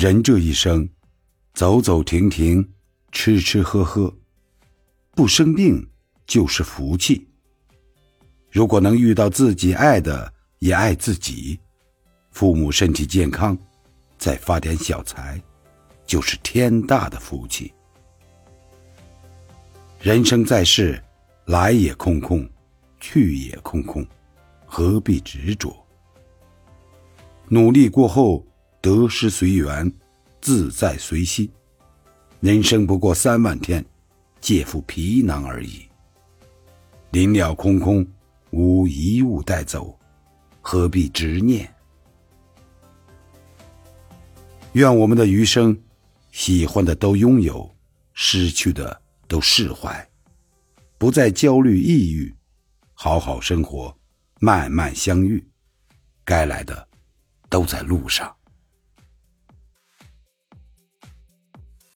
人这一生，走走停停，吃吃喝喝，不生病就是福气。如果能遇到自己爱的，也爱自己，父母身体健康，再发点小财，就是天大的福气。人生在世，来也空空，去也空空，何必执着？努力过后。得失随缘，自在随心。人生不过三万天，借付皮囊而已。临了空空，无一物带走，何必执念？愿我们的余生，喜欢的都拥有，失去的都释怀，不再焦虑抑郁，好好生活，慢慢相遇。该来的，都在路上。